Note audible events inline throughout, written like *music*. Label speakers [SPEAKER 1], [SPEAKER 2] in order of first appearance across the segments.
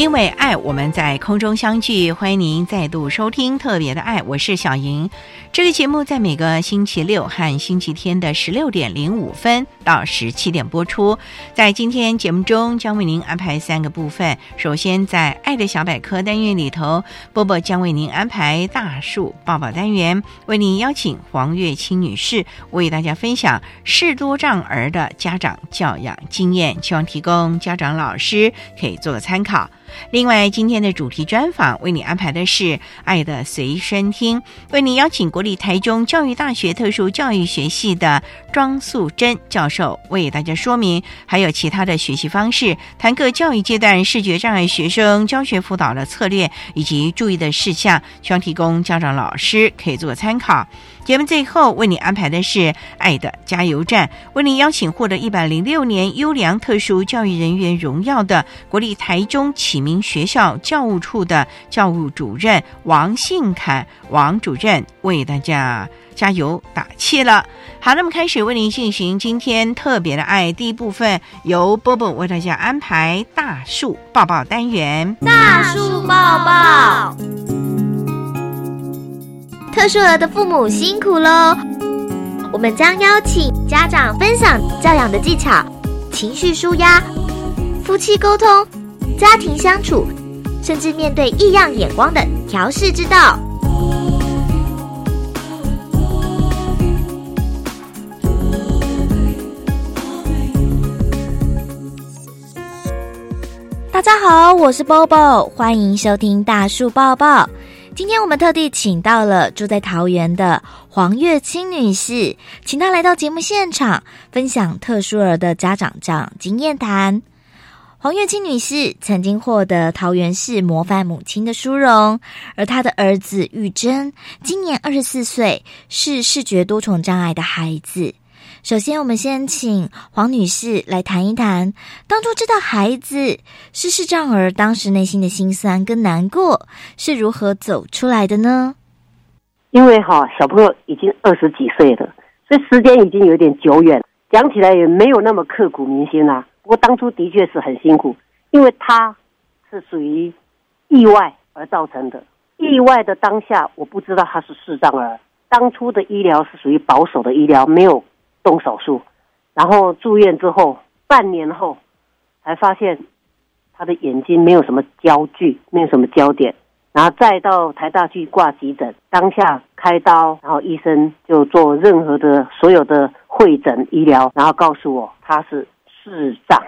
[SPEAKER 1] 因为爱，我们在空中相聚。欢迎您再度收听特别的爱，我是小莹。这个节目在每个星期六和星期天的十六点零五分到十七点播出。在今天节目中，将为您安排三个部分。首先，在“爱的小百科”单元里头，波波将为您安排大树抱抱单元，为您邀请黄月清女士为大家分享视多障儿的家长教养经验，希望提供家长老师可以做个参考。另外，今天的主题专访为你安排的是《爱的随身听》，为你邀请国立台中教育大学特殊教育学系的庄素贞教授为大家说明，还有其他的学习方式，谈各教育阶段视觉障碍学生教学辅导的策略以及注意的事项，希望提供家长老师可以做参考。节目最后为你安排的是《爱的加油站》，为您邀请获得一百零六年优良特殊教育人员荣耀的国立台中启明学校教务处的教务主任王信凯王主任为大家加油打气了。好，那么开始为您进行今天特别的爱第一部分，由波波为大家安排大树抱抱单元，
[SPEAKER 2] 大树抱抱。特殊儿的父母辛苦喽！我们将邀请家长分享教养的技巧、情绪舒压、夫妻沟通、家庭相处，甚至面对异样眼光的调试之道。大家好，我是 Bobo，欢迎收听大树抱抱。今天我们特地请到了住在桃园的黄月清女士，请她来到节目现场，分享特殊儿的家长长经验谈。黄月清女士曾经获得桃园市模范母亲的殊荣，而她的儿子玉珍今年二十四岁，是视觉多重障碍的孩子。首先，我们先请黄女士来谈一谈，当初知道孩子是视障儿，当时内心的心酸跟难过是如何走出来的呢？
[SPEAKER 3] 因为哈，小朋友已经二十几岁了，所以时间已经有点久远，讲起来也没有那么刻骨铭心啦。不过当初的确是很辛苦，因为他是属于意外而造成的。意外的当下，我不知道他是视障儿。当初的医疗是属于保守的医疗，没有。动手术，然后住院之后，半年后才发现他的眼睛没有什么焦距，没有什么焦点，然后再到台大去挂急诊，当下开刀，然后医生就做任何的所有的会诊医疗，然后告诉我他是视障。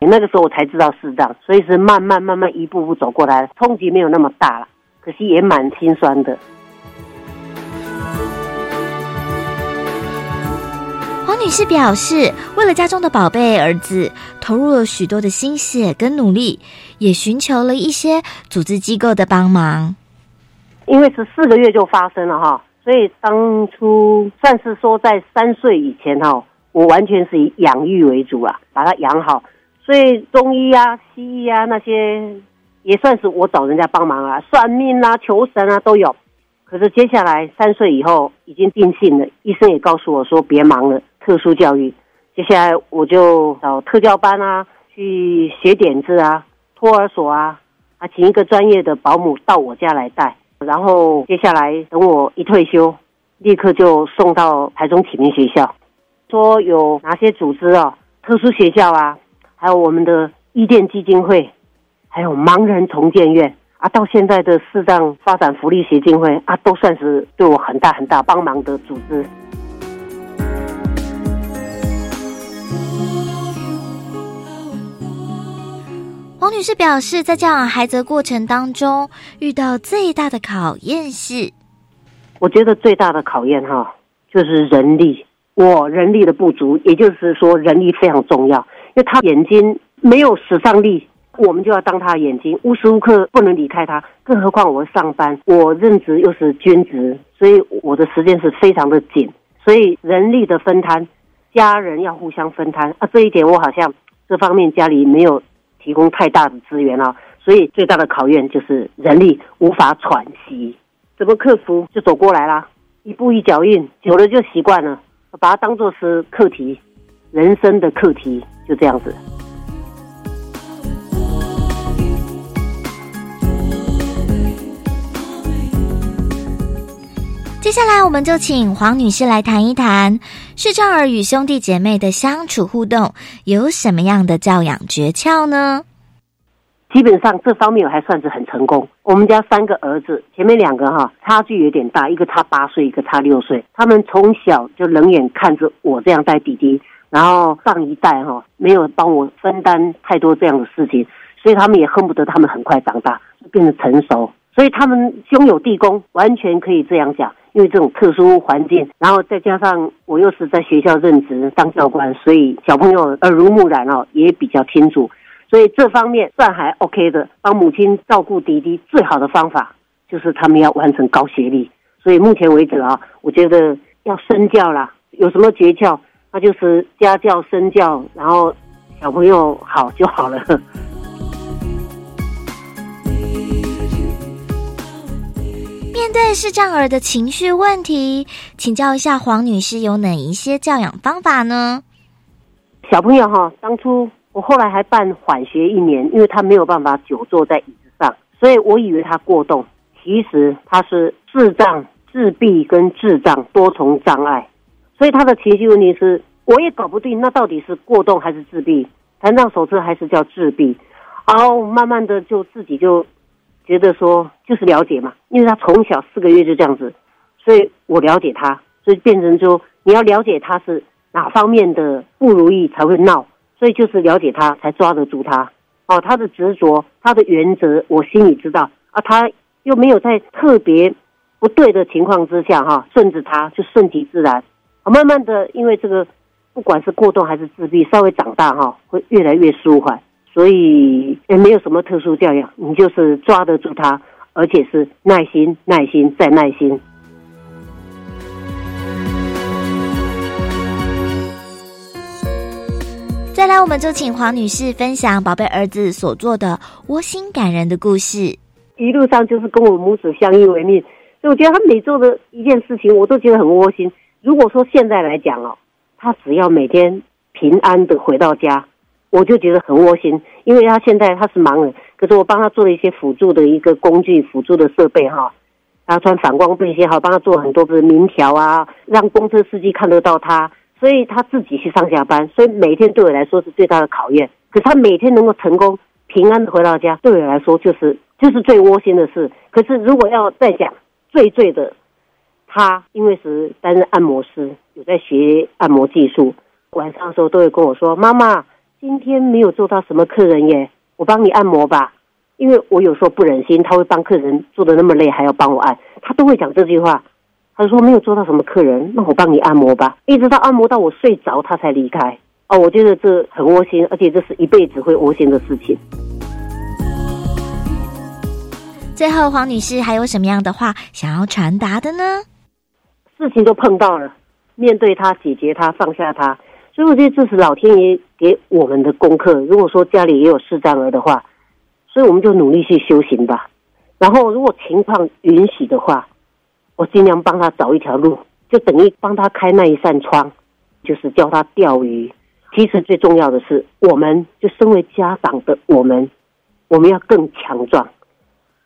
[SPEAKER 3] 那个时候我才知道视障，所以是慢慢慢慢一步步走过来，冲击没有那么大了，可惜也蛮心酸的。
[SPEAKER 2] 女士表示，为了家中的宝贝儿子，投入了许多的心血跟努力，也寻求了一些组织机构的帮忙。
[SPEAKER 3] 因为是四个月就发生了哈，所以当初算是说在三岁以前哈，我完全是以养育为主啊，把他养好。所以中医啊、西医啊那些也算是我找人家帮忙啊，算命啊、求神啊都有。可是接下来三岁以后已经定性了，医生也告诉我说别忙了。特殊教育，接下来我就找特教班啊，去学点字啊，托儿所啊，啊，请一个专业的保姆到我家来带。然后接下来等我一退休，立刻就送到台中启明学校，说有哪些组织啊，特殊学校啊，还有我们的伊甸基金会，还有盲人重建院啊，到现在的视障发展福利协进会啊，都算是对我很大很大帮忙的组织。
[SPEAKER 2] 王女士表示，在教养孩子过程当中，遇到最大的考验是，
[SPEAKER 3] 我觉得最大的考验哈，就是人力。我人力的不足，也就是说人力非常重要，因为他眼睛没有使上力，我们就要当他的眼睛，无时无刻不能离开他。更何况我上班，我任职又是军职，所以我的时间是非常的紧，所以人力的分摊，家人要互相分摊啊。这一点我好像这方面家里没有。提供太大的资源了，所以最大的考验就是人力无法喘息，怎么克服就走过来了，一步一脚印，久了就习惯了，把它当做是课题，人生的课题，就这样子。
[SPEAKER 2] 接下来，我们就请黄女士来谈一谈视障儿与兄弟姐妹的相处互动，有什么样的教养诀窍呢？
[SPEAKER 3] 基本上这方面我还算是很成功。我们家三个儿子，前面两个哈差距有点大，一个差八岁，一个差六岁。他们从小就冷眼看着我这样带弟弟，然后上一代哈没有帮我分担太多这样的事情，所以他们也恨不得他们很快长大，变得成熟。所以他们兄友弟恭，完全可以这样讲。因为这种特殊环境，然后再加上我又是在学校任职当教官，所以小朋友耳濡目染哦，也比较清楚。所以这方面算还 OK 的。帮母亲照顾弟弟最好的方法，就是他们要完成高学历。所以目前为止啊，我觉得要身教啦，有什么诀窍？那就是家教、身教，然后小朋友好就好了。
[SPEAKER 2] 面对视障儿的情绪问题，请教一下黄女士有哪一些教养方法呢？
[SPEAKER 3] 小朋友哈，当初我后来还办缓学一年，因为他没有办法久坐在椅子上，所以我以为他过动，其实他是智障、自闭跟智障多重障碍，所以他的情绪问题是我也搞不定，那到底是过动还是自闭？残障手册还是叫自闭？然后慢慢的就自己就。觉得说就是了解嘛，因为他从小四个月就这样子，所以我了解他，所以变成说你要了解他是哪方面的不如意才会闹，所以就是了解他才抓得住他。哦，他的执着，他的原则，我心里知道啊，他又没有在特别不对的情况之下哈，顺着他就顺其自然。啊，慢慢的，因为这个不管是过动还是自闭，稍微长大哈，会越来越舒缓。所以也没有什么特殊教养，你就是抓得住他，而且是耐心、耐心再耐心。
[SPEAKER 2] 再来，我们就请黄女士分享宝贝儿子所做的窝心感人的故事。
[SPEAKER 3] 一路上就是跟我母子相依为命，所以我觉得他每做的一件事情，我都觉得很窝心。如果说现在来讲哦，他只要每天平安的回到家。我就觉得很窝心，因为他现在他是盲人，可是我帮他做了一些辅助的一个工具、辅助的设备哈，他穿反光背心，好帮他做很多的名条啊，让公车司机看得到他，所以他自己去上下班，所以每天对我来说是最大的考验。可是他每天能够成功平安的回到家，对我来说就是就是最窝心的事。可是如果要再讲最最的，他因为是担任按摩师，有在学按摩技术，晚上的时候都会跟我说：“妈妈。”今天没有做到什么客人耶，我帮你按摩吧，因为我有时候不忍心，他会帮客人做的那么累，还要帮我按，他都会讲这句话。他说没有做到什么客人，那我帮你按摩吧，一直到按摩到我睡着，他才离开。哦，我觉得这很窝心，而且这是一辈子会窝心的事情。
[SPEAKER 2] 最后，黄女士还有什么样的话想要传达的呢？
[SPEAKER 3] 事情都碰到了，面对他，解决他，放下他。所以我觉得这是老天爷给我们的功课。如果说家里也有视障儿的话，所以我们就努力去修行吧。然后如果情况允许的话，我尽量帮他找一条路，就等于帮他开那一扇窗，就是教他钓鱼。其实最重要的是，我们就身为家长的我们，我们要更强壮，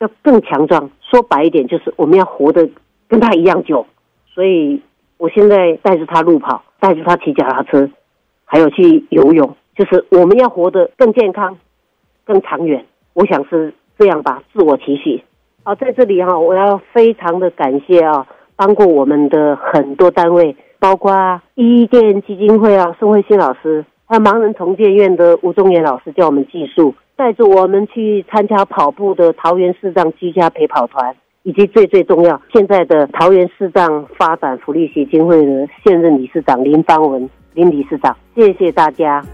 [SPEAKER 3] 要更强壮。说白一点，就是我们要活得跟他一样久。所以，我现在带着他路跑，带着他骑脚踏车，还有去游泳，就是我们要活得更健康、更长远。我想是这样吧，自我期许。啊，在这里哈，我要非常的感谢啊，帮过我们的很多单位。包括伊甸基金会啊，宋慧欣老师，还有盲人重建院的吴宗元老师教我们技术，带着我们去参加跑步的桃园市长居家陪跑团，以及最最重要，现在的桃园市长发展福利协进会的现任理事长林芳文林理事长，谢谢大家。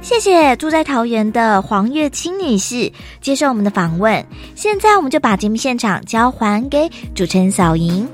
[SPEAKER 2] 谢谢住在桃园的黄月清女士接受我们的访问。现在，我们就把节目现场交还给主持人小莹。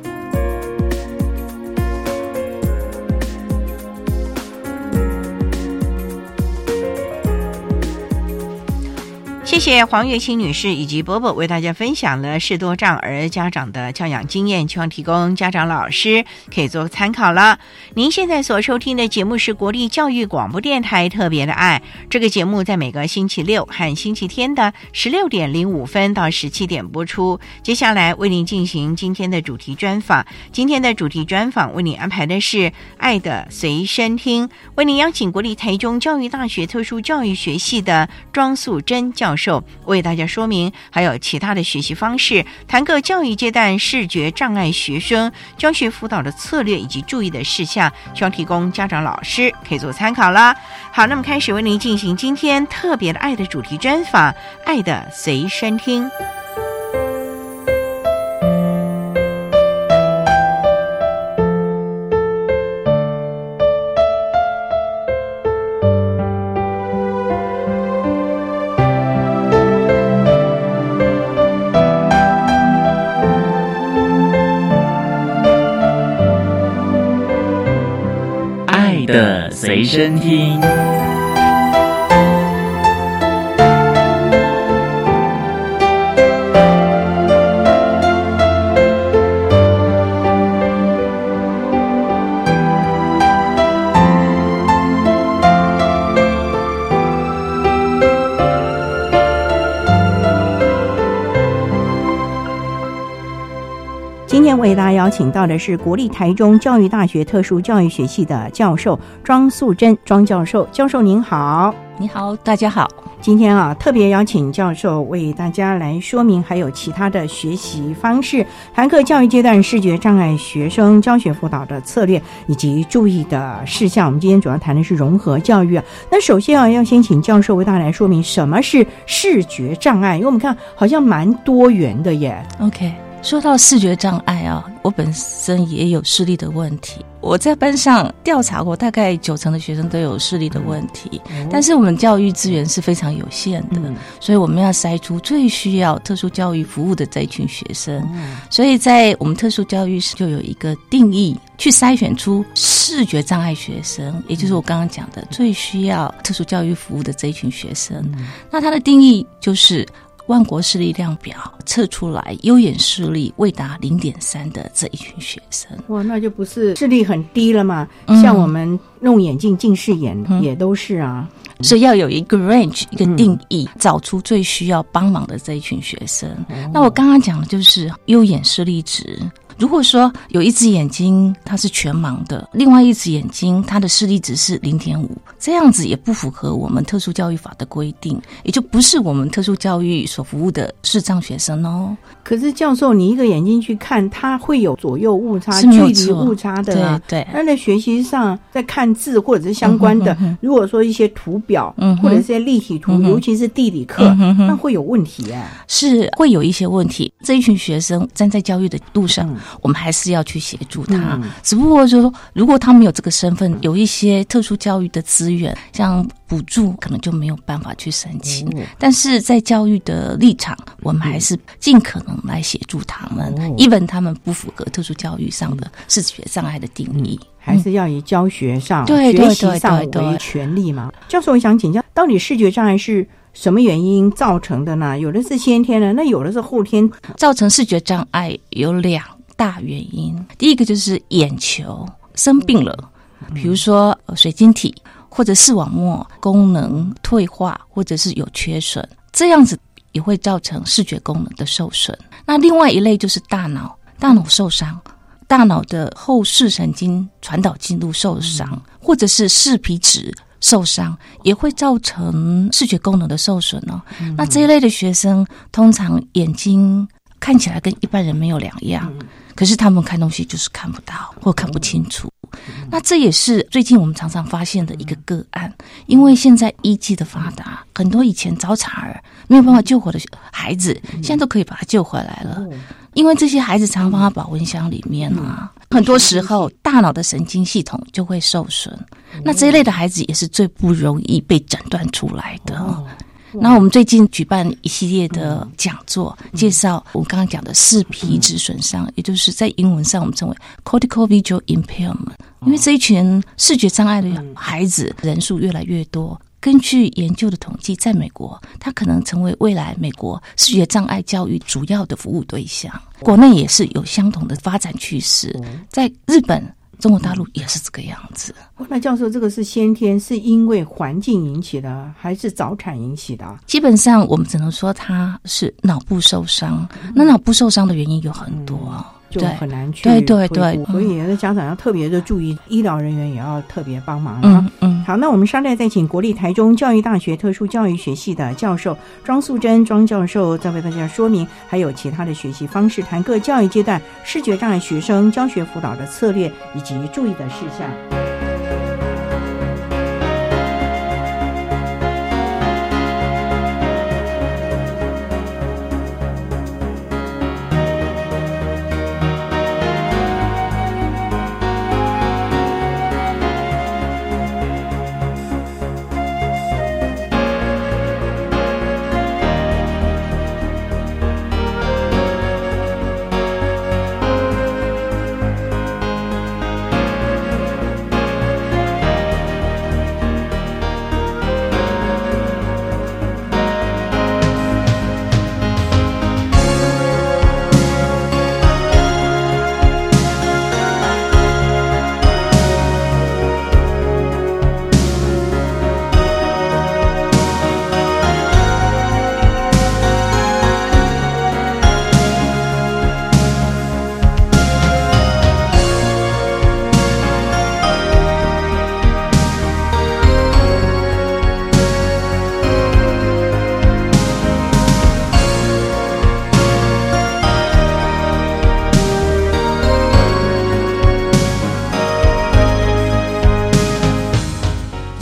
[SPEAKER 1] 谢谢黄月清女士以及伯伯为大家分享了视多障儿家长的教养经验，希望提供家长老师可以做参考了。您现在所收听的节目是国立教育广播电台特别的爱，这个节目在每个星期六和星期天的十六点零五分到十七点播出。接下来为您进行今天的主题专访，今天的主题专访为您安排的是爱的随身听，为您邀请国立台中教育大学特殊教育学系的庄素贞教授。为大家说明，还有其他的学习方式，谈个教育阶段视觉障碍学生教学辅导的策略以及注意的事项，需要提供家长老师可以做参考啦。好，那么开始为您进行今天特别的爱的主题专访，爱的随身听。
[SPEAKER 4] 随身听。
[SPEAKER 1] 请到的是国立台中教育大学特殊教育学系的教授庄素贞庄教授，教授您好，
[SPEAKER 5] 你好，大家好。
[SPEAKER 1] 今天啊，特别邀请教授为大家来说明，还有其他的学习方式，韩课教育阶段视觉障碍学生教学辅导的策略以及注意的事项。我们今天主要谈的是融合教育啊。那首先啊，要先请教授为大家来说明什么是视觉障碍，因为我们看好像蛮多元的耶。
[SPEAKER 5] OK。说到视觉障碍啊，我本身也有视力的问题。我在班上调查过，大概九成的学生都有视力的问题。但是我们教育资源是非常有限的，所以我们要筛出最需要特殊教育服务的这一群学生。所以在我们特殊教育就有一个定义，去筛选出视觉障碍学生，也就是我刚刚讲的最需要特殊教育服务的这一群学生。那它的定义就是。万国视力量表测出来，优眼视力未达零点三的这一群学生，
[SPEAKER 1] 哇，那就不是视力很低了嘛？像我们弄眼镜近视眼也都是啊，
[SPEAKER 5] 所以要有一个 range 一个定义，找出最需要帮忙的这一群学生。那我刚刚讲的就是优眼视力值。如果说有一只眼睛它是全盲的，另外一只眼睛它的视力值是零点五，这样子也不符合我们特殊教育法的规定，也就不是我们特殊教育所服务的视障学生哦。
[SPEAKER 1] 可是教授，你一个眼睛去看，它会有左右误差、距离误差的。
[SPEAKER 5] 对，
[SPEAKER 1] 那在学习上，在看字或者是相关的，如果说一些图表嗯或者一些立体图，尤其是地理课，那会有问题啊。
[SPEAKER 5] 是会有一些问题。这一群学生站在教育的路上。我们还是要去协助他，只不过就是说，如果他没有这个身份，有一些特殊教育的资源，像补助，可能就没有办法去申请。但是在教育的立场，我们还是尽可能来协助他们，even 他们不符合特殊教育上的视觉障碍的定义，
[SPEAKER 1] 还是要以教学上、学习上为权利嘛？教授，我想请教，到底视觉障碍是什么原因造成的呢？有的是先天的，那有的是后天。
[SPEAKER 5] 造成视觉障碍，有两。大原因，第一个就是眼球生病了，比如说呃水晶体或者视网膜功能退化，或者是有缺损，这样子也会造成视觉功能的受损。那另外一类就是大脑，大脑受伤。大脑的后视神经传导进入受伤，或者是视皮质受伤，也会造成视觉功能的受损哦。那这一类的学生，通常眼睛看起来跟一般人没有两样，可是他们看东西就是看不到或看不清楚。那这也是最近我们常常发现的一个个案，因为现在医技的发达，很多以前早产儿没有办法救活的孩子，现在都可以把他救回来了。因为这些孩子常常放在保温箱里面啊，很多时候大脑的神经系统就会受损。那这一类的孩子也是最不容易被诊断出来的。那我们最近举办一系列的讲座，介绍我刚刚讲的视皮质损伤，也就是在英文上我们称为 cortical visual impairment。因为这一群视觉障碍的孩子人数越来越多。根据研究的统计，在美国，它可能成为未来美国视觉障碍教育主要的服务对象。国内也是有相同的发展趋势，在日本、中国大陆也是这个样子。
[SPEAKER 1] 那教授，这个是先天，是因为环境引起的，还是早产引起的？
[SPEAKER 5] 基本上，我们只能说他是脑部受伤。那脑部受伤的原因有很多。
[SPEAKER 1] 就很难去
[SPEAKER 5] 对对对，
[SPEAKER 1] 所以那家长要特别的注意，医疗人员也要特别帮忙啊。嗯，好，那我们稍待再请国立台中教育大学特殊教育学系的教授庄素贞庄教授，再为大家说明还有其他的学习方式，谈各教育阶段视觉障碍学生教学辅导的策略以及注意的事项。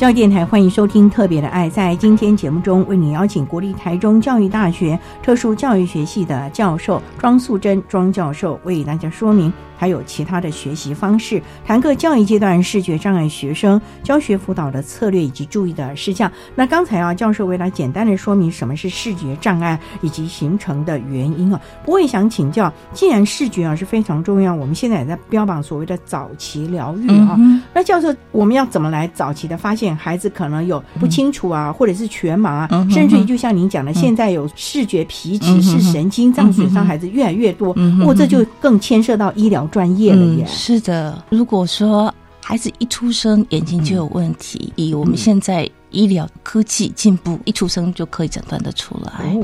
[SPEAKER 1] 教育电台欢迎收听《特别的爱》。在今天节目中，为你邀请国立台中教育大学特殊教育学系的教授庄素贞庄教授，为大家说明。还有其他的学习方式，谈各教育阶段视觉障碍学生教学辅导的策略以及注意的事项。那刚才啊，教授为了简单的说明什么是视觉障碍以及形成的原因啊，不会想请教，既然视觉啊是非常重要，我们现在也在标榜所谓的早期疗愈啊，那教授我们要怎么来早期的发现孩子可能有不清楚啊，或者是全盲啊，甚至于就像您讲的，现在有视觉皮质视神经脏损伤孩子越来越多，或这就更牵涉到医疗。专业了耶，
[SPEAKER 5] 是的。如果说孩子一出生眼睛就有问题，以我们现在医疗科技进步，一出生就可以诊断得出来。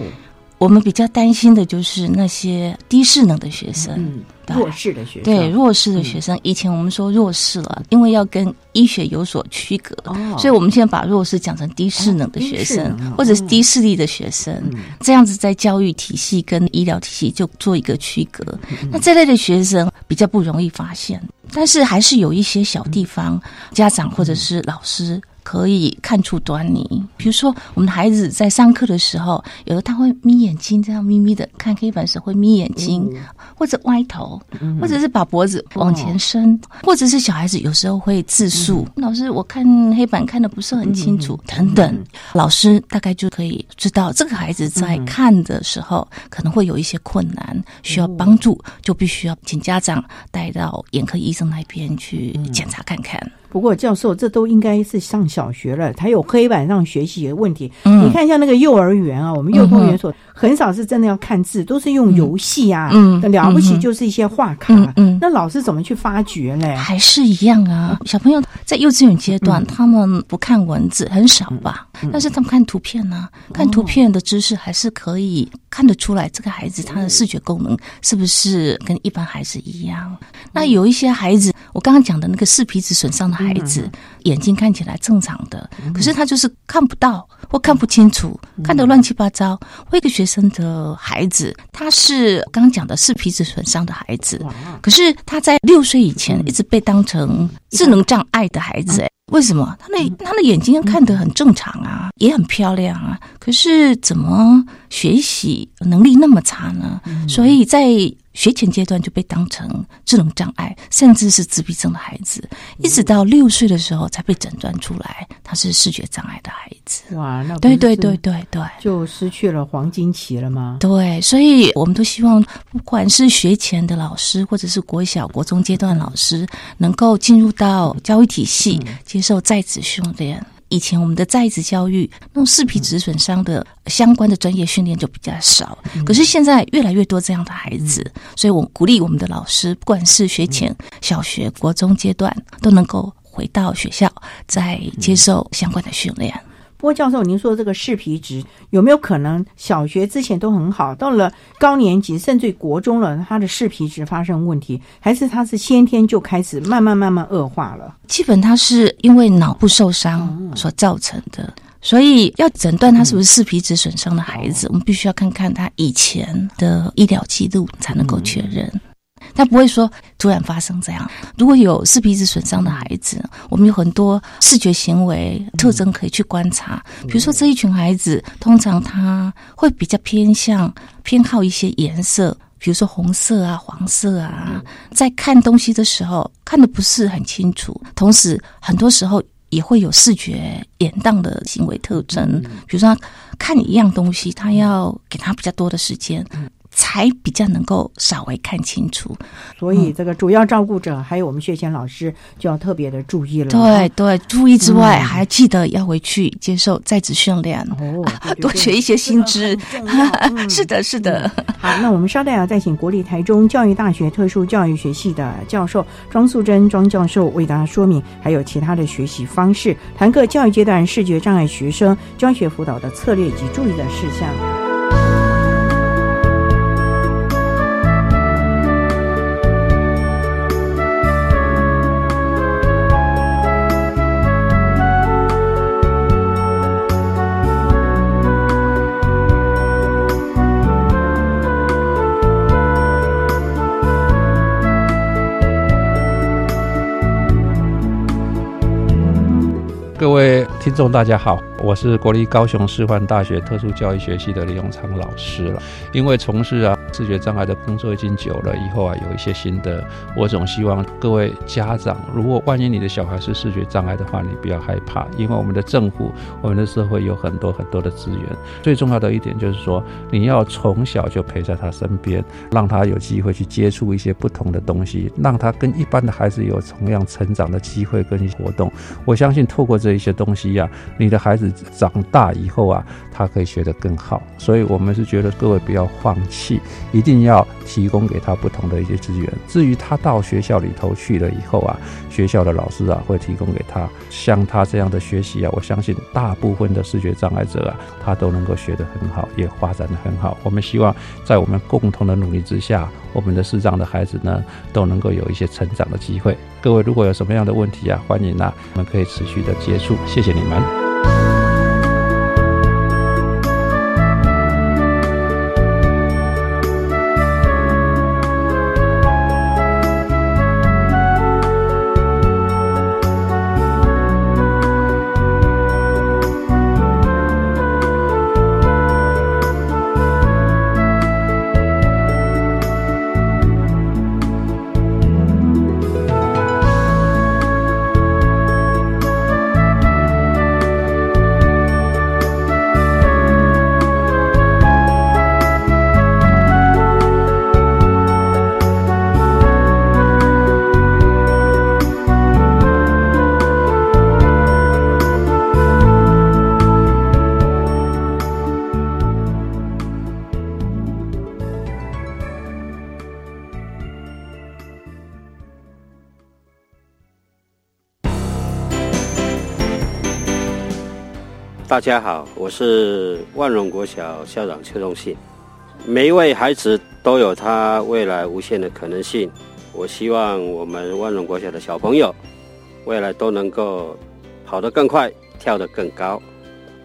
[SPEAKER 5] 我们比较担心的就是那些低势能的学生，
[SPEAKER 1] 弱势的学生。
[SPEAKER 5] 对弱势的学生，以前我们说弱势了，因为要跟医学有所区隔，所以我们现在把弱势讲成低势能的学生，或者是低视力的学生，这样子在教育体系跟医疗体系就做一个区隔。那这类的学生比较不容易发现，但是还是有一些小地方，家长或者是老师。可以看出端倪，比如说我们的孩子在上课的时候，有的他会眯眼睛，这样眯眯的看黑板时会眯眼睛，或者歪头，或者是把脖子往前伸，或者是小孩子有时候会自述：“老师，我看黑板看的不是很清楚。”等等，老师大概就可以知道这个孩子在看的时候可能会有一些困难，需要帮助，就必须要请家长带到眼科医生那边去检查看看。
[SPEAKER 1] 不过教授，这都应该是上小学了，才有黑板上学习的问题。
[SPEAKER 5] 嗯
[SPEAKER 1] 你看，一下那个幼儿园啊，我们幼儿园所很少是真的要看字，都是用游戏啊，
[SPEAKER 5] 嗯
[SPEAKER 1] 了不起
[SPEAKER 5] 嗯
[SPEAKER 1] 就是一些画卡。
[SPEAKER 5] 嗯嗯
[SPEAKER 1] 那老师怎么去发掘呢？
[SPEAKER 5] 还是一样啊。小朋友在幼稚园阶段，
[SPEAKER 1] 嗯
[SPEAKER 5] 他们不看文字很少吧，但是他们看图片呢、看图片的知识还是可以看得出来，这个孩子他的视觉功能是不是跟一般孩子一样？那有一些孩子，我刚刚讲的那个视皮质损伤的孩子，眼睛看起来正常的，可是他就是看不到或看不清楚，看得乱七八糟。我一个学生的孩子，他是刚刚讲的是皮质损伤的孩子，可是他在六岁以前一直被当成智能障碍的孩子，哎，为什么？他的他的眼睛看得很正常啊，也很漂亮啊，可是怎么学习能力那么差呢？所以在学前阶段就被当成智能障碍，甚至是自闭症的孩子，一直到六岁的时候才被诊断出来他是视觉障碍的孩子。
[SPEAKER 1] 哇，
[SPEAKER 5] 对对对对对。
[SPEAKER 1] 就失去了黄金期了吗？
[SPEAKER 5] 对，所以我们都希望，不管是学前的老师，或者是国小、国中阶段老师，能够进入到教育体系，接受在职训练。以前我们的在职教育，那种视皮质损伤的相关的专业训练就比较少。可是现在越来越多这样的孩子，所以我鼓励我们的老师，不管是学前、小学、国中阶段，都能够回到学校，再接受相关的训练。
[SPEAKER 1] 不过教授，您说这个视皮质有没有可能小学之前都很好，到了高年级甚至于国中了，他的视皮质发生问题，还是他是先天就开始慢慢慢慢恶化了？
[SPEAKER 5] 基本他是因为脑部受伤所造成的，所以要诊断他是不是视皮质损伤的孩子，我们必须要看看他以前的医疗记录才能够确认。他不会说突然发生这样。如果有视皮质损伤的孩子，我们有很多视觉行为特征可以去观察。比如说这一群孩子，通常他会比较偏向偏好一些颜色。比如说红色啊、黄色啊，在看东西的时候看的不是很清楚，同时很多时候也会有视觉延宕的行为特征。比如说他看一样东西，他要给他比较多的时间。才比较能够稍微看清楚，
[SPEAKER 1] 所以这个主要照顾者还有我们学前老师就要特别的注意了。
[SPEAKER 5] 对对，注意之外，嗯、还记得要回去接受在职训练，
[SPEAKER 1] 哦，*laughs*
[SPEAKER 5] 多学一些新知。
[SPEAKER 1] 嗯、*laughs*
[SPEAKER 5] 是的，是的。
[SPEAKER 1] 好，那我们稍待啊，再请国立台中教育大学特殊教育学系的教授庄素贞庄教授为大家说明，还有其他的学习方式，谈个教育阶段视觉障碍学生教学辅导的策略以及注意的事项。
[SPEAKER 6] 各位听众，大家好，我是国立高雄师范大学特殊教育学系的李永昌老师了。因为从事啊视觉障碍的工作已经久了，以后啊有一些心得，我总希望各位家长，如果万一你的小孩是视觉障碍的话，你不要害怕，因为我们的政府、我们的社会有很多很多的资源。最重要的一点就是说，你要从小就陪在他身边，让他有机会去接触一些不同的东西，让他跟一般的孩子有同样成长的机会跟活动。我相信透过这一些东西呀、啊，你的孩子长大以后啊，他可以学得更好。所以我们是觉得各位不要放弃，一定要提供给他不同的一些资源。至于他到学校里头去了以后啊，学校的老师啊会提供给他像他这样的学习啊，我相信大部分的视觉障碍者啊，他都能够学得很好，也发展得很好。我们希望在我们共同的努力之下，我们的视障的孩子呢，都能够有一些成长的机会。各位如果有什么样的问题啊，欢迎啊，我们可以持续的接触。谢谢你们。
[SPEAKER 7] 大家好，我是万荣国小校长邱忠信。每一位孩子都有他未来无限的可能性。我希望我们万荣国小的小朋友，未来都能够跑得更快，跳得更高。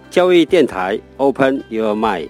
[SPEAKER 7] 教育电台，Open Your Mind。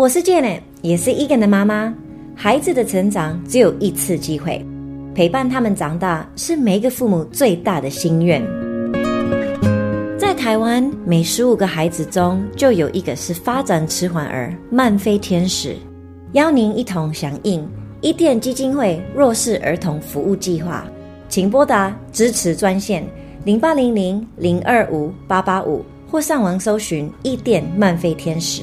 [SPEAKER 8] 我是 Jane，也是 Egan 的妈妈。孩子的成长只有一次机会，陪伴他们长大是每一个父母最大的心愿。在台湾，每十五个孩子中就有一个是发展迟缓儿、慢飞天使。邀您一同响应伊甸基金会弱势儿童服务计划，请拨打支持专线零八零零零二五八八五，或上网搜寻伊甸慢飞天使。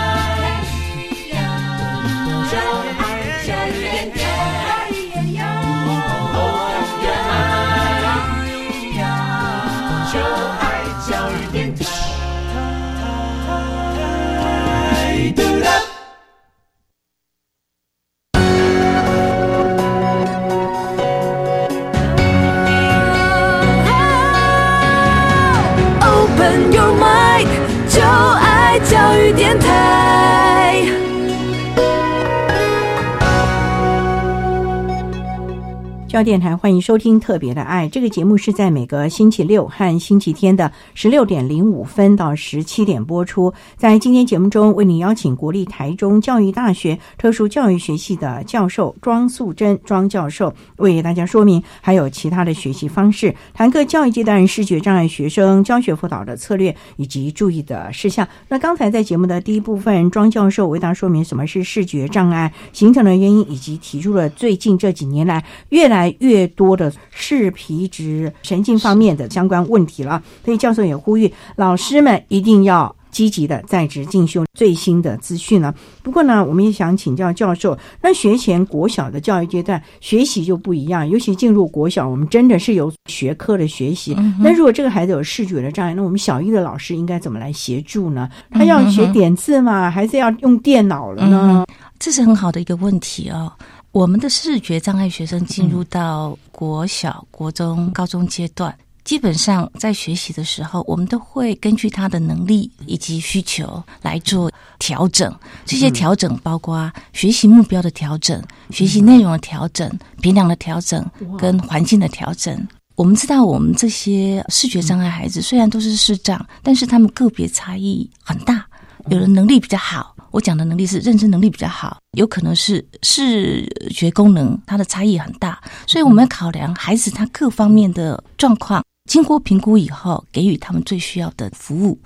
[SPEAKER 1] 教电台欢迎收听《特别的爱》这个节目，是在每个星期六和星期天的十六点零五分到十七点播出。在今天节目中，为您邀请国立台中教育大学特殊教育学系的教授庄素贞庄教授，为大家说明还有其他的学习方式，谈各教育阶段视觉障碍学生教学辅导的策略以及注意的事项。那刚才在节目的第一部分，庄教授为大家说明什么是视觉障碍形成的原因，以及提出了最近这几年来越来来越多的视皮质神经方面的相关问题了，所以教授也呼吁老师们一定要积极的在职进修最新的资讯呢。不过呢，我们也想请教教授，那学前国小的教育阶段学习就不一样，尤其进入国小，我们真的是有学科的学习。那如果这个孩子有视觉的障碍，那我们小一的老师应该怎么来协助呢？他要学点字吗？还是要用电脑了呢？
[SPEAKER 5] 这是很好的一个问题哦。我们的视觉障碍学生进入到国小、国中、高中阶段，基本上在学习的时候，我们都会根据他的能力以及需求来做调整。这些调整包括学习目标的调整、学习内容的调整、平量的调整跟环境的调整。我们知道，我们这些视觉障碍孩子虽然都是视障，但是他们个别差异很大，有的能力比较好。我讲的能力是认知能力比较好，有可能是视觉功能，它的差异很大，所以我们要考量孩子他各方面的状况，经过评估以后，给予他们最需要的服务。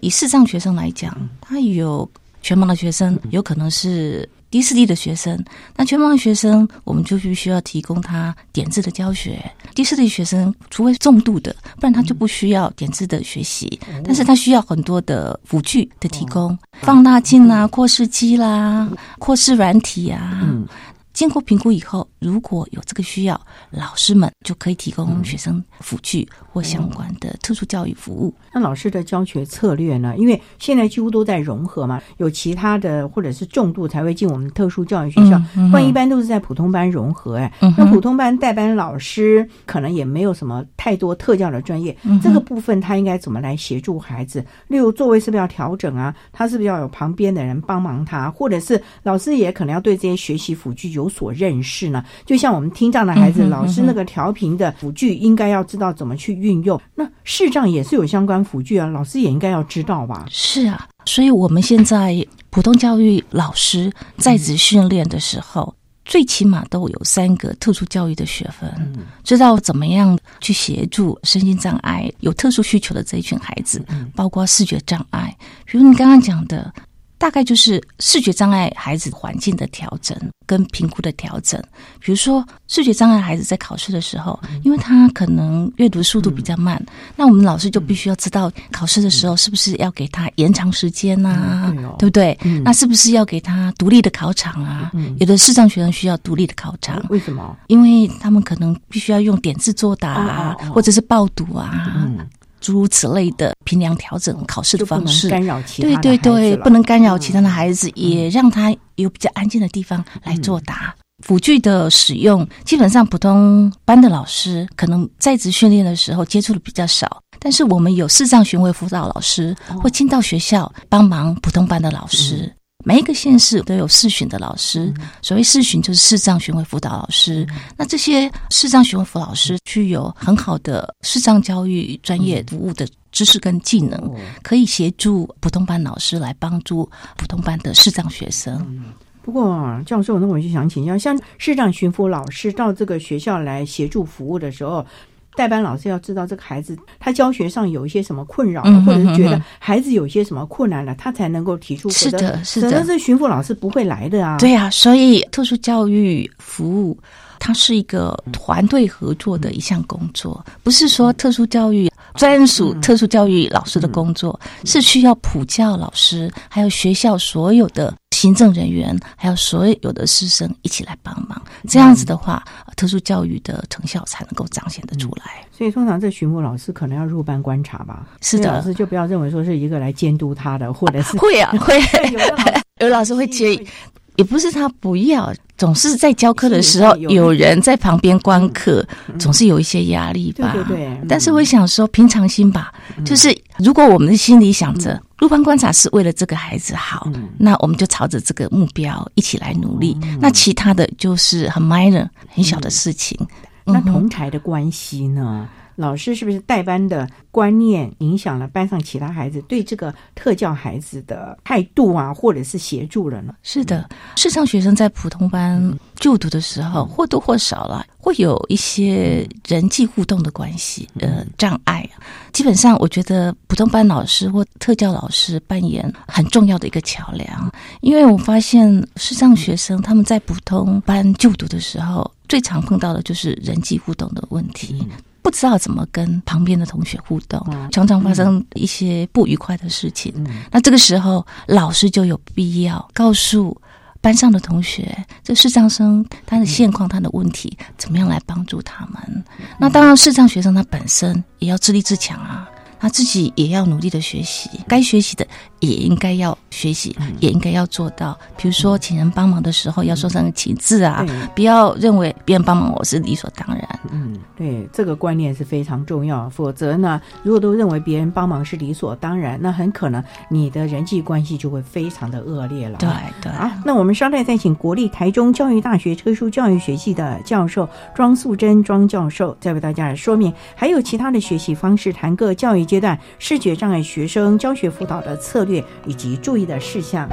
[SPEAKER 5] 以视障学生来讲，他有全盲的学生，有可能是。低视力的学生，那全盲的学生，我们就必须要提供他点字的教学。低视力学生，除非重度的，不然他就不需要点字的学习。但是他需要很多的辅具的提供，放大镜啦、扩视机啦、扩视软体啊。经过评估以后，如果有这个需要，老师们就可以提供学生辅具或相关的特殊教育服务。
[SPEAKER 1] 那老师的教学策略呢？因为现在几乎都在融合嘛，有其他的或者是重度才会进我们特殊教育学校，不然一般都是在普通班融合。哎，那普通班代班老师可能也没有什么太多特教的专业，这个部分他应该怎么来协助孩子？例如座位是不是要调整啊？他是不是要有旁边的人帮忙他？或者是老师也可能要对这些学习辅具有。有所认识呢，就像我们听障的孩子，老师那个调频的辅具应该要知道怎么去运用。那视障也是有相关辅具啊，老师也应该要知道吧？
[SPEAKER 5] 是啊，所以我们现在普通教育老师在职训练的时候，最起码都有三个特殊教育的学分，知道怎么样去协助身心障碍有特殊需求的这一群孩子，包括视觉障碍，比如你刚刚讲的。大概就是视觉障碍孩子环境的调整跟评估的调整，比如说视觉障碍孩子在考试的时候，因为他可能阅读速度比较慢，那我们老师就必须要知道考试的时候是不是要给他延长时间呐，对不对？那是不是要给他独立的考场啊？有的视障学生需要独立的考场，
[SPEAKER 1] 为什么？
[SPEAKER 5] 因为他们可能必须要用点字作答啊，或者是报读啊。诸如此类的评量调整考试的方式，
[SPEAKER 1] 干扰其他
[SPEAKER 5] 对对对，不能干扰其他的孩子，也让他有比较安静的地方来作答。辅具的使用，基本上普通班的老师可能在职训练的时候接触的比较少，但是我们有视障巡回辅导老师会进到学校帮忙普通班的老师。每一个县市都有视巡的老师，所谓视巡就是视障巡回辅导老师。那这些视障巡回辅导老师具有很好的视障教育专业服务的知识跟技能，可以协助普通班老师来帮助普通班的视障学生。
[SPEAKER 1] 不过，教授，那我就想请教，像视障巡抚老师到这个学校来协助服务的时候。代班老师要知道这个孩子他教学上有一些什么困扰，或者是觉得孩子有一些什么困难了，他才能够提出。
[SPEAKER 5] 是的，是的，
[SPEAKER 1] 是巡抚老师不会来的啊。
[SPEAKER 5] 对啊，所以特殊教育服务它是一个团队合作的一项工作，不是说特殊教育专属特殊教育老师的工作，是需要普教老师还有学校所有的。行政人员还有所有的师生一起来帮忙，这样子的话，特殊教育的成效才能够彰显得出来。
[SPEAKER 1] 所以，通常这巡护老师可能要入班观察吧？
[SPEAKER 5] 是的，
[SPEAKER 1] 老师就不要认为说是一个来监督他的，或者是
[SPEAKER 5] 会啊会，*laughs* 有 *laughs* 老师会介意。也不是他不要，总是在教课的时候有人在旁边观课，总是有一些压力吧。
[SPEAKER 1] 对对对。
[SPEAKER 5] 但是我想说，平常心吧，就是如果我们的心里想着入班观察是为了这个孩子好，那我们就朝着这个目标一起来努力。那其他的就是很 minor 很小的事情。
[SPEAKER 1] 那同台的关系呢？老师是不是代班的观念影响了班上其他孩子对这个特教孩子的态度啊，或者是协助了呢？
[SPEAKER 5] 是的，视障学生在普通班就读的时候，或多或少了会有一些人际互动的关系呃障碍。基本上，我觉得普通班老师或特教老师扮演很重要的一个桥梁，因为我发现视障学生他们在普通班就读的时候，最常碰到的就是人际互动的问题。不知道怎么跟旁边的同学互动，常常发生一些不愉快的事情。那这个时候，老师就有必要告诉班上的同学，这视障生他的现况、他的问题，怎么样来帮助他们。那当然，视障学生他本身也要自立自强啊。他自己也要努力的学习，该学习的也应该要学习，也应该要做到。比如说，请人帮忙的时候要说声请字啊，不要认为别人帮忙我是理所当然。
[SPEAKER 1] 嗯，对，这个观念是非常重要。否则呢，如果都认为别人帮忙是理所当然，那很可能你的人际关系就会非常的恶劣了。
[SPEAKER 5] 对对
[SPEAKER 1] 啊，那我们稍待再请国立台中教育大学特殊教育学系的教授庄素贞庄教授，再为大家来说明，还有其他的学习方式，谈个教育。阶段视觉障碍学生教学辅导的策略以及注意的事项。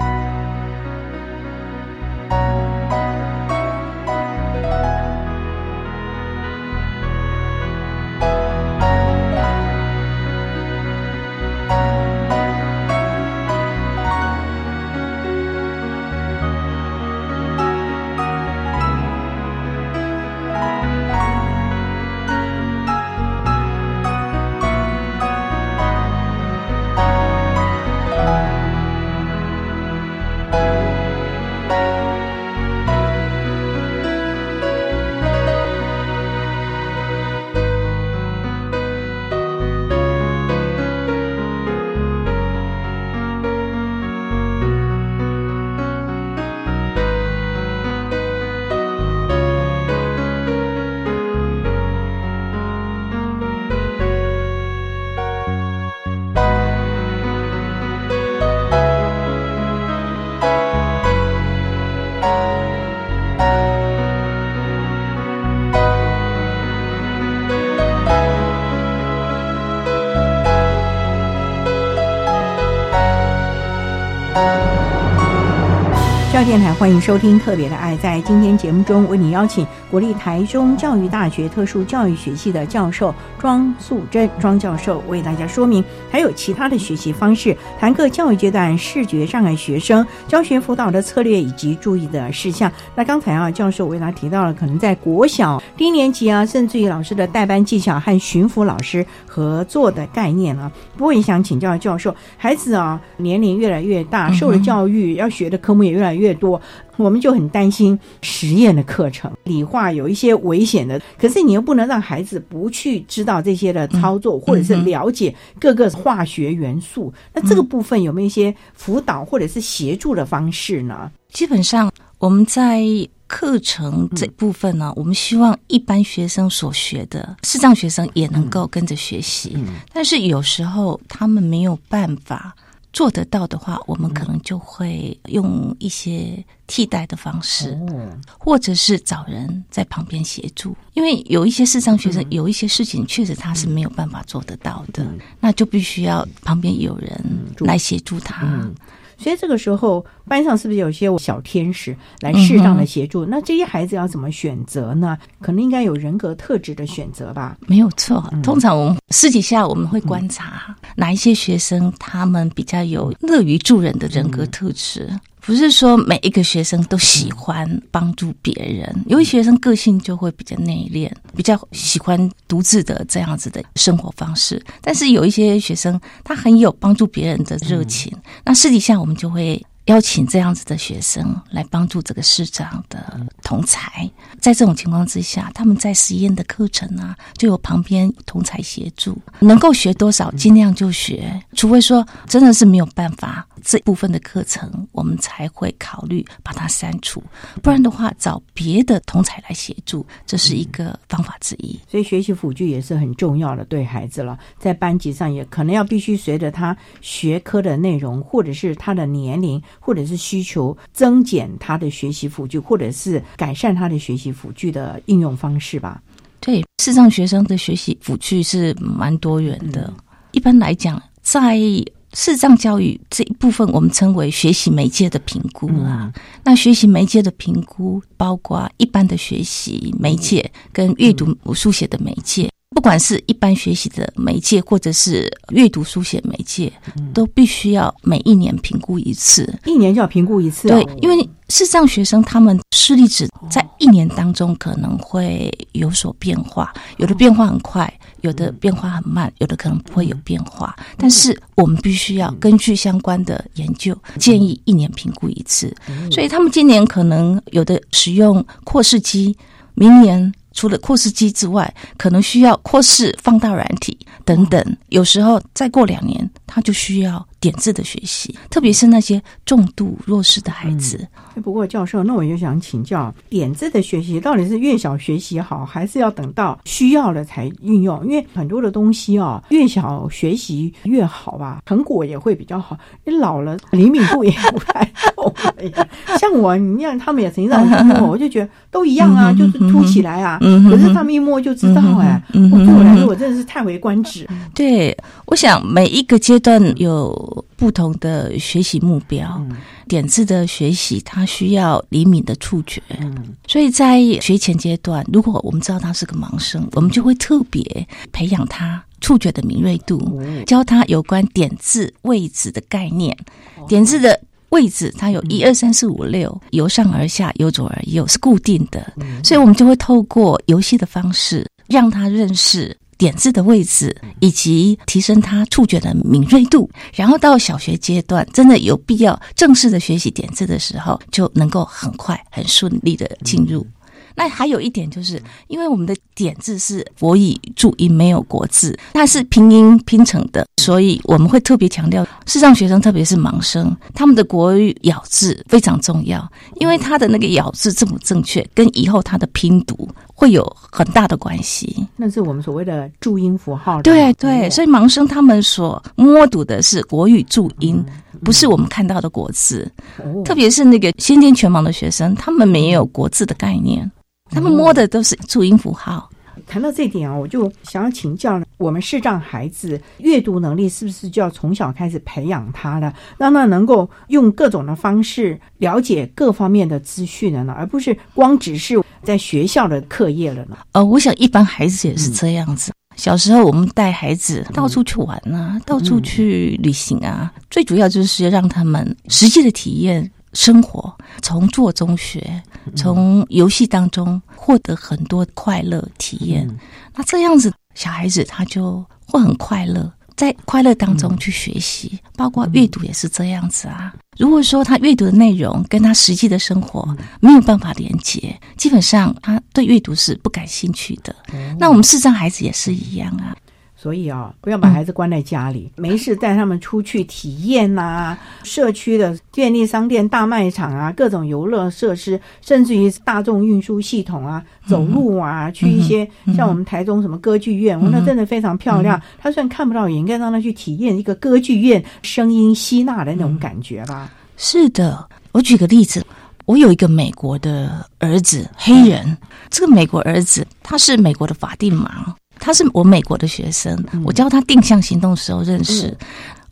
[SPEAKER 1] 电台，欢迎收听《特别的爱》。在今天节目中，为你邀请国立台中教育大学特殊教育学系的教授庄素贞庄教授为大家说明，还有其他的学习方式，谈各教育阶段视觉障碍学生教学辅导的策略以及注意的事项。那刚才啊，教授为大家提到了，可能在国小低年级啊，甚至于老师的代班技巧和巡抚老师合作的概念啊。不过也想请教教授，孩子啊年龄越来越大，受的教育要学的科目也越来越多，我们就很担心实验的课程，理化有一些危险的。可是你又不能让孩子不去知道这些的操作，或者是了解各个化学元素。那这个部分有没有一些辅导或者是协助的方式呢？
[SPEAKER 5] 基本上我们在课程这部分呢，我们希望一般学生所学的视障学生也能够跟着学习，但是有时候他们没有办法。做得到的话，我们可能就会用一些替代的方式，或者是找人在旁边协助。因为有一些视障学生，有一些事情确实他是没有办法做得到的，那就必须要旁边有人来协助他。
[SPEAKER 1] 所以这个时候，班上是不是有些小天使来适当的协助？那这些孩子要怎么选择呢？可能应该有人格特质的选择吧。
[SPEAKER 5] 没有错，通常我们私底下我们会观察哪一些学生，他们比较有乐于助人的人格特质。不是说每一个学生都喜欢帮助别人，有些学生个性就会比较内敛，比较喜欢独自的这样子的生活方式。但是有一些学生，他很有帮助别人的热情。那私底下我们就会。邀请这样子的学生来帮助这个市长的同才，在这种情况之下，他们在实验的课程啊，就有旁边同才协助，能够学多少尽量就学，除非说真的是没有办法，这部分的课程我们才会考虑把它删除，不然的话找别的同才来协助，这是一个方法之一。
[SPEAKER 1] 所以学习辅具也是很重要的，对孩子了，在班级上也可能要必须随着他学科的内容或者是他的年龄。或者是需求增减他的学习辅具，或者是改善他的学习辅具的应用方式吧。
[SPEAKER 5] 对，视障学生的学习辅具是蛮多元的。一般来讲，在视障教育这一部分，我们称为学习媒介的评估啊。那学习媒介的评估包括一般的学习媒介跟阅读书写的媒介。不管是一般学习的媒介，或者是阅读书写媒介，都必须要每一年评估一次。
[SPEAKER 1] 一年就要评估一次。
[SPEAKER 5] 对，因为视障学生他们视力值在一年当中可能会有所变化，有的变化很快，有的变化很慢，有的可能不会有变化。但是我们必须要根据相关的研究，建议一年评估一次。所以他们今年可能有的使用扩视机，明年。除了扩视机之外，可能需要扩视放大软体等等。有时候再过两年，它就需要点字的学习，特别是那些重度弱势的孩子。
[SPEAKER 1] 不过，教授，那我就想请教，点字的学习到底是越小学习好，还是要等到需要了才运用？因为很多的东西啊，越小学习越好吧，成果也会比较好。你老了，灵敏度也不太够。像我，你看他们也曾经让我摸，我就觉得都一样啊，就是凸起来啊。可是他们一摸就知道，哎，我对我来说，我真的是叹为观止。
[SPEAKER 5] 对，我想每一个阶段有不同的学习目标。点字的学习，它需要灵敏的触觉，所以在学前阶段，如果我们知道他是个盲生，我们就会特别培养他触觉的敏锐度，教他有关点字位置的概念。点字的位置，它有一二三四五六，由上而下，由左而右，是固定的，所以我们就会透过游戏的方式，让他认识。点字的位置，以及提升他触觉的敏锐度，然后到小学阶段，真的有必要正式的学习点字的时候，就能够很快、很顺利的进入。那还有一点就是，因为我们的点字是国语注音，没有国字，它是拼音拼成的，所以我们会特别强调，视障学生，特别是盲生，他们的国语咬字非常重要，因为他的那个咬字正不正确，跟以后他的拼读会有很大的关系。
[SPEAKER 1] 那是我们所谓的注音符号。
[SPEAKER 5] 对对，所以盲生他们所摸读的是国语注音，不是我们看到的国字。特别是那个先天全盲的学生，他们没有国字的概念。他们摸的都是注音符号，
[SPEAKER 1] 谈到这点啊，我就想要请教我们视障孩子阅读能力是不是就要从小开始培养他了，让他能够用各种的方式了解各方面的资讯了呢，而不是光只是在学校的课业了呢？
[SPEAKER 5] 呃，我想一般孩子也是这样子。小时候我们带孩子到处去玩啊，到处去旅行啊，最主要就是让他们实际的体验生活，从做中学，从游戏当中获得很多快乐体验。那这样子，小孩子他就会很快乐，在快乐当中去学习，包括阅读也是这样子啊。如果说他阅读的内容跟他实际的生活没有办法连接，基本上他对阅读是不感兴趣的。那我们视障孩子也是一样啊。
[SPEAKER 1] 所以啊，不要把孩子关在家里，没事带他们出去体验呐。*laughs* 社区的便利商店、大卖场啊，各种游乐设施，甚至于大众运输系统啊，走路啊，去一些像我们台中什么歌剧院，那真的非常漂亮。他虽然看不到，也应该让他去体验一个歌剧院声音吸纳的那种感觉吧。
[SPEAKER 5] 是的，我举个例子，我有一个美国的儿子，黑人。这个美国儿子他是美国的法定盲。他是我美国的学生，我教他定向行动时候认识。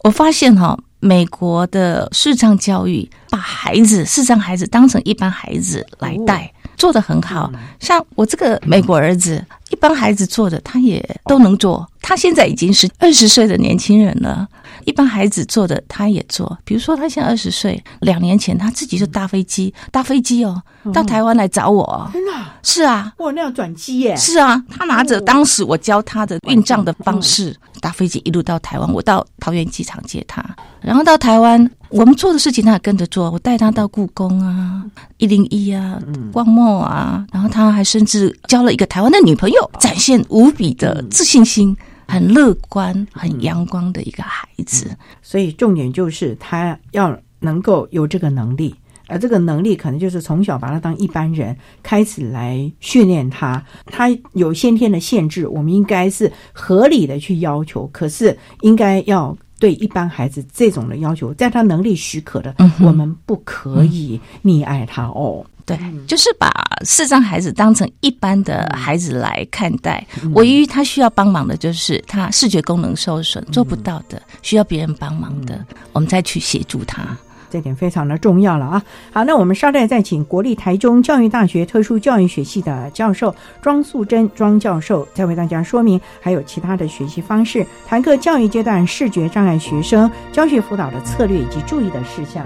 [SPEAKER 5] 我发现哈，美国的视障教育把孩子视障孩子当成一般孩子来带，做的很好。像我这个美国儿子，一般孩子做的他也都能做。他现在已经是二十岁的年轻人了。一般孩子做的，他也做。比如说，他现在二十岁，两年前他自己就搭飞机，搭飞机哦，到台湾来找我。
[SPEAKER 1] 真的？
[SPEAKER 5] 是啊。
[SPEAKER 1] 哇，那样转机耶？
[SPEAKER 5] 是啊，他拿着当时我教他的运账的方式，搭飞机一路到台湾。我到桃园机场接他，然后到台湾，我们做的事情他也跟着做。我带他到故宫啊，一零一啊，逛梦啊，然后他还甚至交了一个台湾的女朋友，展现无比的自信心。很乐观、很阳光的一个孩子，
[SPEAKER 1] 所以重点就是他要能够有这个能力，而这个能力可能就是从小把他当一般人开始来训练他。他有先天的限制，我们应该是合理的去要求，可是应该要对一般孩子这种的要求，在他能力许可的，我们不可以溺爱他哦。
[SPEAKER 5] 对，就是把视障孩子当成一般的孩子来看待。唯一他需要帮忙的就是他视觉功能受损，做不到的，需要别人帮忙的，我们再去协助他。
[SPEAKER 1] 这点非常的重要了啊！好，那我们稍待再请国立台中教育大学特殊教育学系的教授庄素珍庄教授，再为大家说明还有其他的学习方式，谈课教育阶段视觉障碍学生教学辅导的策略以及注意的事项。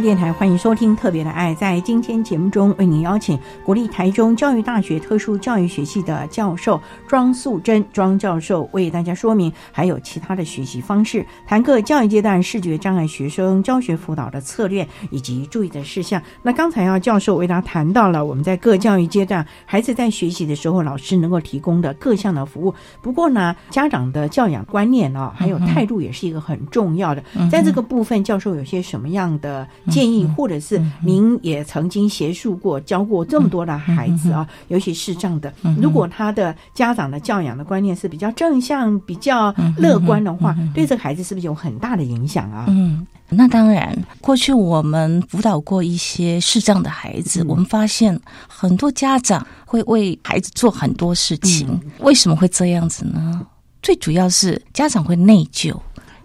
[SPEAKER 1] 电台欢迎收听《特别的爱》。在今天节目中，为您邀请国立台中教育大学特殊教育学系的教授庄素贞庄教授为大家说明，还有其他的学习方式，谈课教育阶段视觉障碍学生教学辅导的策略以及注意的事项。那刚才啊，教授为大家谈到了我们在各教育阶段孩子在学习的时候，老师能够提供的各项的服务。不过呢，家长的教养观念啊，还有态度也是一个很重要的。在这个部分，教授有些什么样的？建议，或者是您也曾经协助过教过这么多的孩子啊，尤其是这样的，如果他的家长的教养的观念是比较正向、比较乐观的话，对这个孩子是不是有很大的影响啊？
[SPEAKER 5] 嗯。那当然，过去我们辅导过一些视障的孩子，我们发现很多家长会为孩子做很多事情。为什么会这样子呢？最主要是家长会内疚，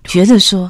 [SPEAKER 5] 觉得说。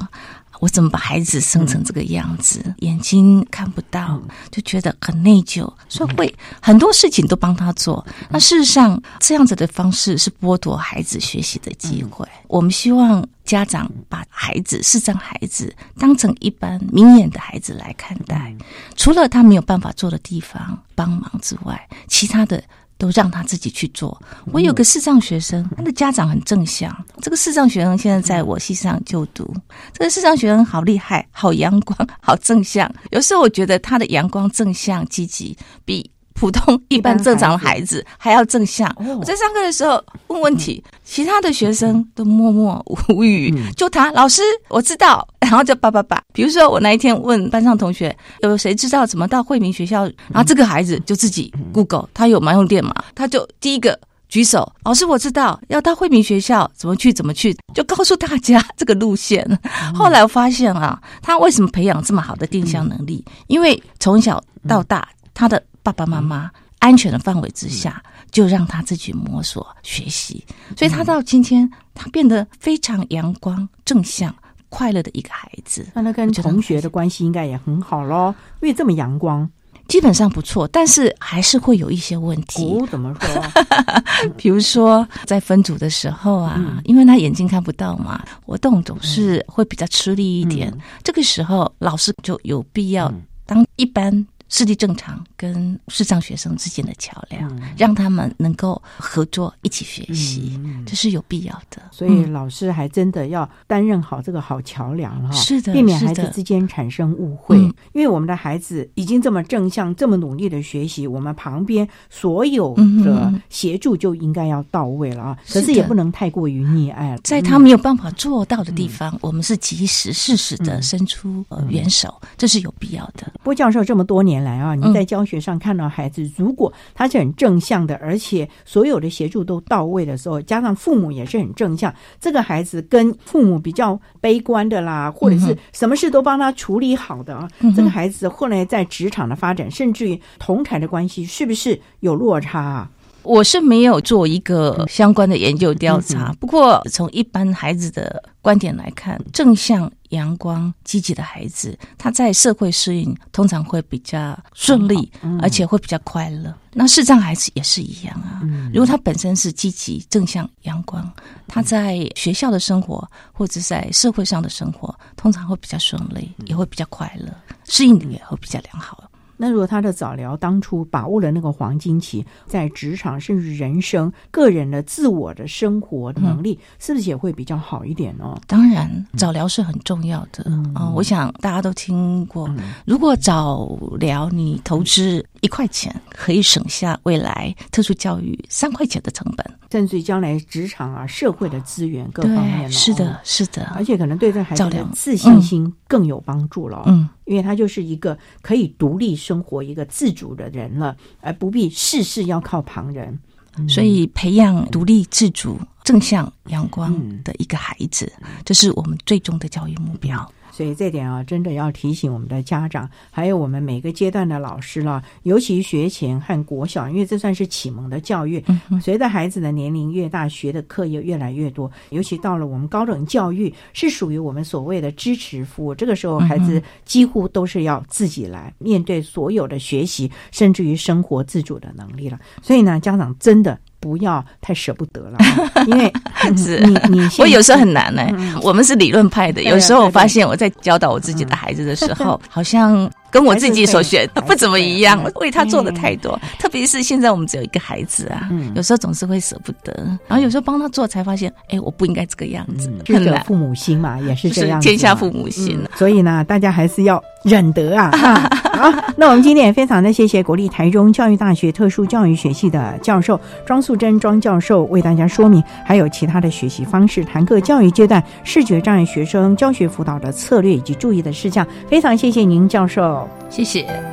[SPEAKER 5] 我怎么把孩子生成这个样子？眼睛看不到，就觉得很内疚，所以会很多事情都帮他做。那事实上，这样子的方式是剥夺孩子学习的机会。我们希望家长把孩子视障孩子当成一般明眼的孩子来看待，除了他没有办法做的地方帮忙之外，其他的。都让他自己去做。我有个视障学生，他的家长很正向。这个视障学生现在在我系上就读。这个视障学生好厉害，好阳光，好正向。有时候我觉得他的阳光、正向、积极，比。普通一般正常的孩子还要正向。我在上课的时候问问题，其他的学生都默默无语，就他老师我知道，*laughs* 然后就叭叭叭。比如说我那一天问班上同学，有谁知道怎么到惠民学校？然后这个孩子就自己 Google，他有盲用电嘛，他就第一个举手，老师我知道要到惠民学校怎么去怎么去，就告诉大家这个路线。后来我发现啊，他为什么培养这么好的定向能力？因为从小到大他的。爸爸妈妈安全的范围之下，就让他自己摸索学习，所以他到今天，他变得非常阳光、正向、快乐的一个孩子。
[SPEAKER 1] 那他跟同学的关系应该也很好喽，因为这么阳光，
[SPEAKER 5] 基本上不错。但是还是会有一些问题。
[SPEAKER 1] 哦，怎么说？*laughs*
[SPEAKER 5] 比如说在分组的时候啊，因为他眼睛看不到嘛，活动总是会比较吃力一点。这个时候，老师就有必要当一般。视力正常跟视障学生之间的桥梁，让他们能够合作一起学习，这是有必要的。
[SPEAKER 1] 所以老师还真的要担任好这个好桥梁哈，
[SPEAKER 5] 是的，
[SPEAKER 1] 避免孩子之间产生误会。因为我们的孩子已经这么正向、这么努力的学习，我们旁边所有的协助就应该要到位了啊。可是也不能太过于溺爱，
[SPEAKER 5] 在他没有办法做到的地方，我们是及时、适时的伸出援手，这是有必要的。
[SPEAKER 1] 郭教授这么多年。来啊！你在教学上看到孩子，如果他是很正向的，而且所有的协助都到位的时候，加上父母也是很正向，这个孩子跟父母比较悲观的啦，或者是什么事都帮他处理好的啊，这个孩子后来在职场的发展，甚至于同台的关系，是不是有落差啊？
[SPEAKER 5] 我是没有做一个相关的研究调查，不过从一般孩子的观点来看，正向、阳光、积极的孩子，他在社会适应通常会比较顺利，而且会比较快乐。那视障孩子也是一样啊，如果他本身是积极、正向、阳光，他在学校的生活或者在社会上的生活，通常会比较顺利，也会比较快乐，适应力也会比较良好。
[SPEAKER 1] 那如果他的早疗当初把握了那个黄金期，在职场甚至人生、个人的自我的生活能力，是不是也会比较好一点呢？
[SPEAKER 5] 当然，早疗是很重要的啊！我想大家都听过，如果早疗你投资一块钱，可以省下未来特殊教育三块钱的成本，
[SPEAKER 1] 甚至于将来职场啊、社会的资源各方面，
[SPEAKER 5] 是的，是的，
[SPEAKER 1] 而且可能对这孩子的自信心更有帮助了。嗯。因为他就是一个可以独立生活、一个自主的人了，而不必事事要靠旁人。
[SPEAKER 5] 所以，培养独立自主、正向、阳光的一个孩子，这是我们最终的教育目标。
[SPEAKER 1] 所以这点啊，真的要提醒我们的家长，还有我们每个阶段的老师了。尤其学前和国小，因为这算是启蒙的教育。随着孩子的年龄越大，学的课也越来越多。尤其到了我们高等教育，是属于我们所谓的支持服务。这个时候，孩子几乎都是要自己来面对所有的学习，甚至于生活自主的能力了。所以呢，家长真的。不要太舍不得了，*laughs* 因为 *laughs* 你你
[SPEAKER 5] 我有时候很难呢。我们是理论派的，有时候我发现我在教导我自己的孩子的时候，好像跟我自己所选不怎么一样，为他做的太多。特别是现在我们只有一个孩子啊，有时候总是会舍不得，然后有时候帮他做，才发现，哎，我不应该这个样子。*laughs*
[SPEAKER 1] 这个父母心嘛，也是这样，
[SPEAKER 5] 天下父母心。
[SPEAKER 1] 所以呢，大家还是要忍得啊。*laughs* 好，那我们今天也非常的谢谢国立台中教育大学特殊教育学系的教授庄素贞庄教授为大家说明，还有其他的学习方式，谈各教育阶段视觉障碍学生教学辅导的策略以及注意的事项。非常谢谢您，教授。
[SPEAKER 5] 谢谢。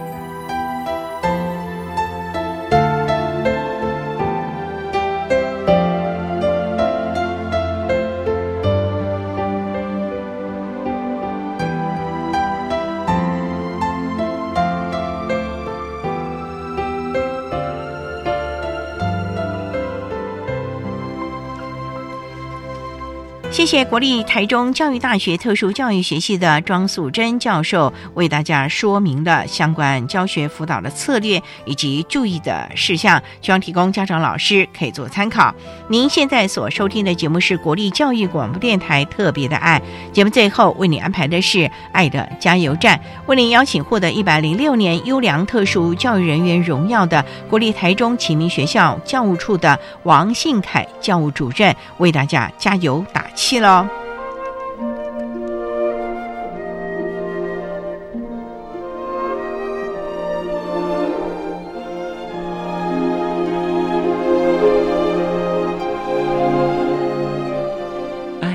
[SPEAKER 9] 谢谢国立台中教育大学特殊教育学系的庄素贞教授为大家说明了相关教学辅导的策略以及注意的事项，希望提供家长老师可以做参考。您现在所收听的节目是国立教育广播电台特别的爱节目，最后为你安排的是爱的加油站，为您邀请获得一百零六年优良特殊教育人员荣耀的国立台中启明学校教务处的王信凯教务主任为大家加油打气。气了！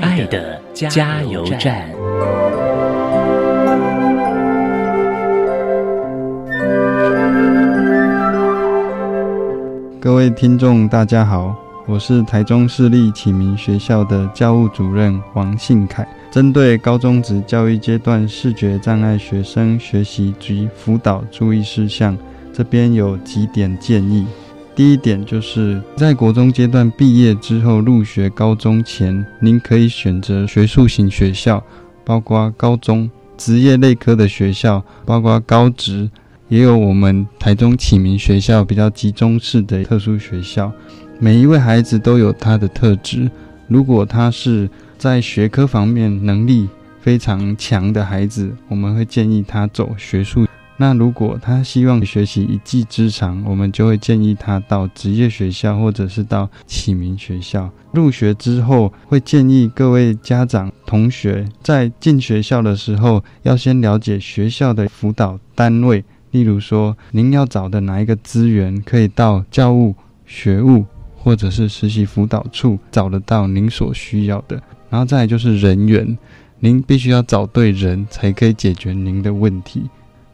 [SPEAKER 4] 爱的加油站。
[SPEAKER 10] 各位听众，大家好。我是台中市立启明学校的教务主任王信凯。针对高中职教育阶段视觉障碍学生学习及辅导注意事项，这边有几点建议。第一点就是在国中阶段毕业之后入学高中前，您可以选择学术型学校，包括高中职业类科的学校，包括高职，也有我们台中启明学校比较集中式的特殊学校。每一位孩子都有他的特质。如果他是在学科方面能力非常强的孩子，我们会建议他走学术。那如果他希望学习一技之长，我们就会建议他到职业学校或者是到启明学校。入学之后，会建议各位家长、同学在进学校的时候，要先了解学校的辅导单位，例如说，您要找的哪一个资源可以到教务、学务。或者是实习辅导处找得到您所需要的，然后再来就是人员，您必须要找对人才可以解决您的问题。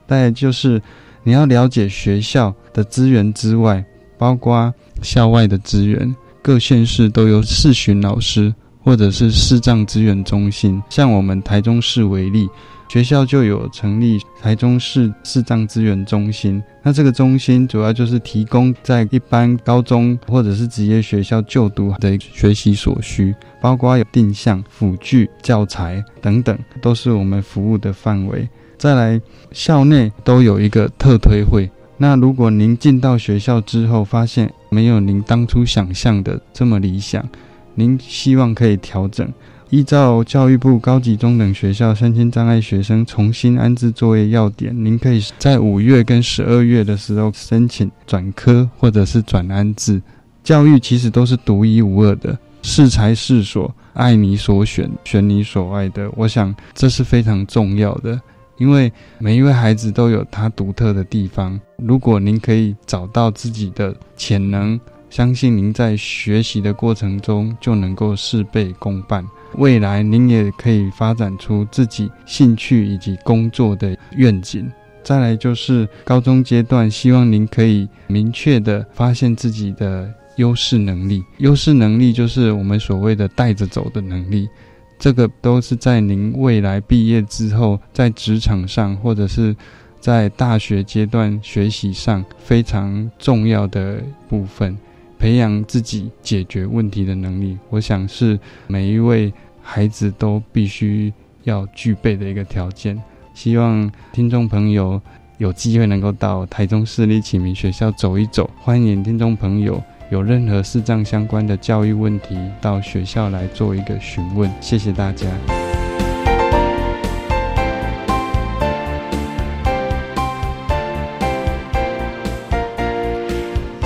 [SPEAKER 10] 再来就是你要了解学校的资源之外，包括校外的资源，各县市都有视巡老师或者是视障资源中心。像我们台中市为例。学校就有成立台中市视障资源中心，那这个中心主要就是提供在一般高中或者是职业学校就读的学习所需，包括有定向辅具、教材等等，都是我们服务的范围。再来，校内都有一个特推会，那如果您进到学校之后，发现没有您当初想象的这么理想，您希望可以调整。依照教育部高级中等学校身心障碍学生重新安置作业要点，您可以在五月跟十二月的时候申请转科或者是转安置。教育其实都是独一无二的，适才适所，爱你所选，选你所爱的。我想这是非常重要的，因为每一位孩子都有他独特的地方。如果您可以找到自己的潜能，相信您在学习的过程中就能够事倍功半。未来您也可以发展出自己兴趣以及工作的愿景。再来就是高中阶段，希望您可以明确的发现自己的优势能力。优势能力就是我们所谓的带着走的能力，这个都是在您未来毕业之后，在职场上或者是在大学阶段学习上非常重要的部分。培养自己解决问题的能力，我想是每一位孩子都必须要具备的一个条件。希望听众朋友有机会能够到台中市立启明学校走一走。欢迎听众朋友有任何视障相关的教育问题，到学校来做一个询问。谢谢大家。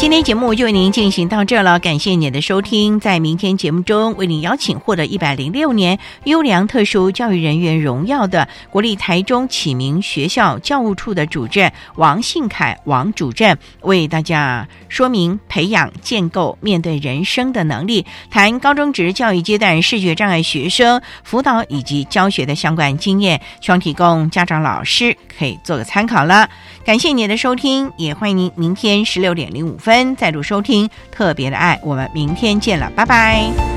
[SPEAKER 1] 今天节目就为您进行到这了，感谢您的收听。在明天节目中，为您邀请获得一百零六年优良特殊教育人员荣耀的国立台中启明学校教务处的主任王信凯王主任，为大家说明培养建构面对人生的能力，谈高中职教育阶段视觉障碍学生辅导以及教学的相关经验，希望提供家长老师可以做个参考了。感谢您的收听，也欢迎您明天十六点零五分再度收听《特别的爱》，我们明天见了，拜拜。